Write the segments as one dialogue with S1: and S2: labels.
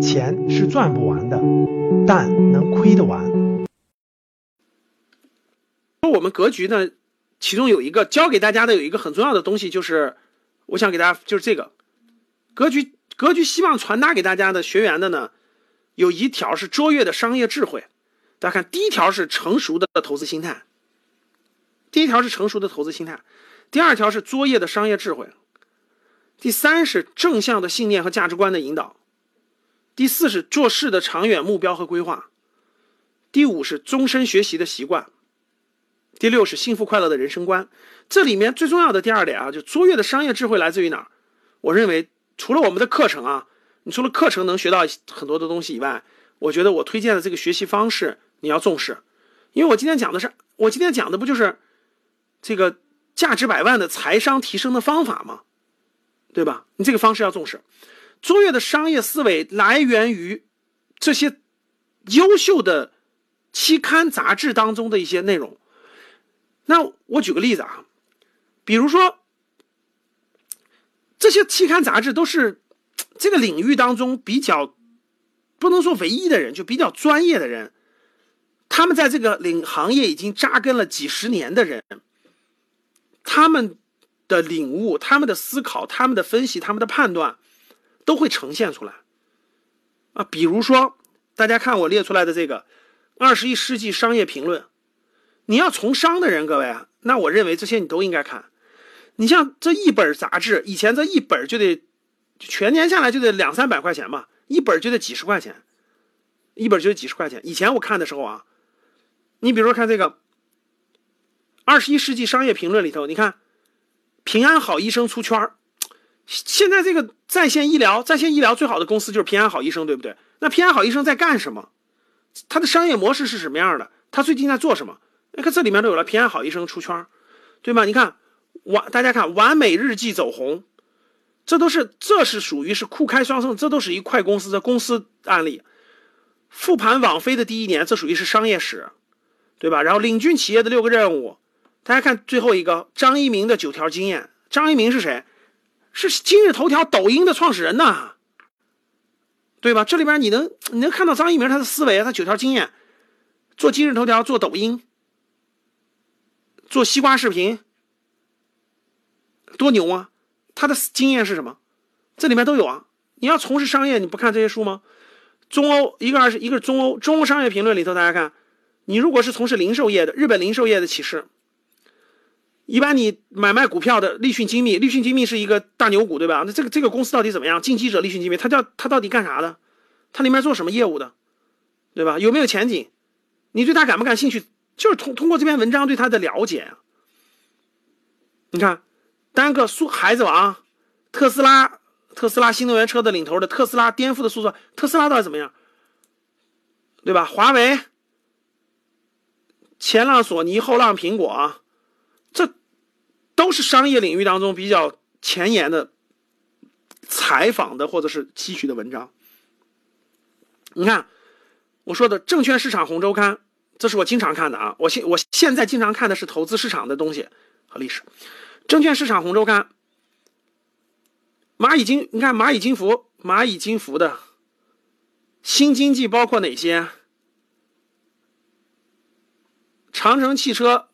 S1: 钱是赚不完的，但能亏得完。
S2: 我们格局呢，其中有一个教给大家的有一个很重要的东西，就是我想给大家就是这个格局。格局希望传达给大家的学员的呢，有一条是卓越的商业智慧。大家看，第一条是成熟的投资心态。第一条是成熟的投资心态，第二条是卓越的商业智慧，第三是正向的信念和价值观的引导，第四是做事的长远目标和规划，第五是终身学习的习惯，第六是幸福快乐的人生观。这里面最重要的第二点啊，就卓越的商业智慧来自于哪儿？我认为。除了我们的课程啊，你除了课程能学到很多的东西以外，我觉得我推荐的这个学习方式你要重视，因为我今天讲的是，我今天讲的不就是这个价值百万的财商提升的方法吗？对吧？你这个方式要重视。卓越的商业思维来源于这些优秀的期刊杂志当中的一些内容。那我举个例子啊，比如说。这些期刊杂志都是这个领域当中比较不能说唯一的人，就比较专业的人。他们在这个领行业已经扎根了几十年的人，他们的领悟、他们的思考、他们的分析、他们的判断都会呈现出来。啊，比如说，大家看我列出来的这个《二十一世纪商业评论》，你要从商的人，各位，那我认为这些你都应该看。你像这一本杂志，以前这一本就得全年下来就得两三百块钱吧，一本就得几十块钱，一本就得几十块钱。以前我看的时候啊，你比如说看这个《二十一世纪商业评论》里头，你看平安好医生出圈儿。现在这个在线医疗，在线医疗最好的公司就是平安好医生，对不对？那平安好医生在干什么？他的商业模式是什么样的？他最近在做什么？你看这里面都有了平安好医生出圈对吗？你看。完，大家看，完美日记走红，这都是，这是属于是酷开双盛，这都是一快公司的公司案例。复盘网飞的第一年，这属于是商业史，对吧？然后领军企业的六个任务，大家看最后一个张一鸣的九条经验。张一鸣是谁？是今日头条、抖音的创始人呐，对吧？这里边你能你能看到张一鸣他的思维，他九条经验，做今日头条，做抖音，做西瓜视频。多牛啊！他的经验是什么？这里面都有啊。你要从事商业，你不看这些书吗？中欧一个二十一个是中欧中欧商业评论里头，大家看，你如果是从事零售业的，日本零售业的启示，一般你买卖股票的立讯精密，立讯精密是一个大牛股，对吧？那这个这个公司到底怎么样？进击者立讯精密，它叫它到底干啥的？它里面做什么业务的？对吧？有没有前景？你对它感不感兴趣？就是通通过这篇文章对它的了解你看。单个速孩子王，特斯拉，特斯拉新能源车的领头的特斯拉颠覆的速度，特斯拉到底怎么样？对吧？华为，前浪索尼，后浪苹果，这都是商业领域当中比较前沿的采访的或者是期取的文章。你看我说的《证券市场红周刊》，这是我经常看的啊。我现我现在经常看的是投资市场的东西和历史。证券市场红周刊，蚂蚁金，你看蚂蚁金服，蚂蚁金服的新经济包括哪些？长城汽车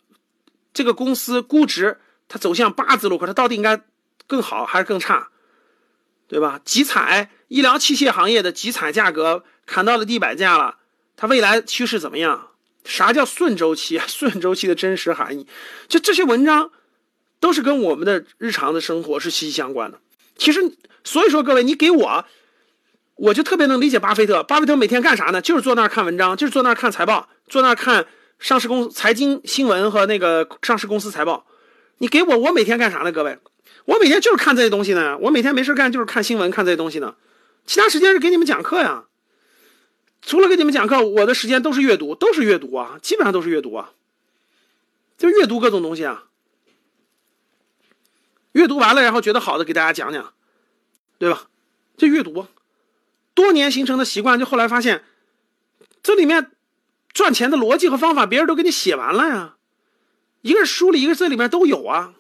S2: 这个公司估值它走向八字路口，它到底应该更好还是更差？对吧？集采医疗器械行业的集采价格砍到了地板价了，它未来趋势怎么样？啥叫顺周期？顺周期的真实含义，就这些文章。都是跟我们的日常的生活是息息相关的。其实，所以说各位，你给我，我就特别能理解巴菲特。巴菲特每天干啥呢？就是坐那儿看文章，就是坐那儿看财报，坐那儿看上市公司财经新闻和那个上市公司财报。你给我，我每天干啥呢？各位，我每天就是看这些东西呢。我每天没事干就是看新闻，看这些东西呢。其他时间是给你们讲课呀。除了给你们讲课，我的时间都是阅读，都是阅读啊，基本上都是阅读啊，就阅读各种东西啊。阅读完了，然后觉得好的给大家讲讲，对吧？这阅读多年形成的习惯，就后来发现这里面赚钱的逻辑和方法，别人都给你写完了呀。一个是书里，一个是这里面都有啊。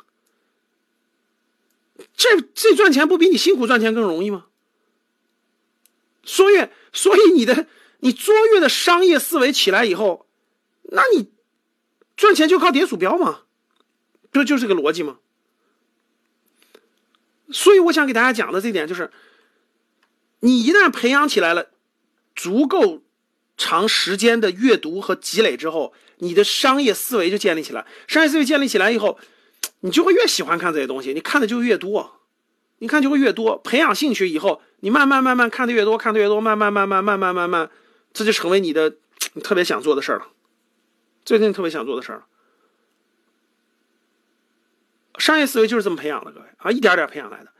S2: 这这赚钱不比你辛苦赚钱更容易吗？所以，所以你的你卓越的商业思维起来以后，那你赚钱就靠点鼠标嘛，不就是个逻辑吗？所以我想给大家讲的这点就是，你一旦培养起来了足够长时间的阅读和积累之后，你的商业思维就建立起来。商业思维建立起来以后，你就会越喜欢看这些东西，你看的就越多，你看就会越多。培养兴趣以后，你慢慢慢慢看的越多，看的越多，慢慢慢慢慢慢慢慢，这就成为你的特别想做的事儿了。最近特别想做的事儿，商业思维就是这么培养的，各位啊，一点点培养来的。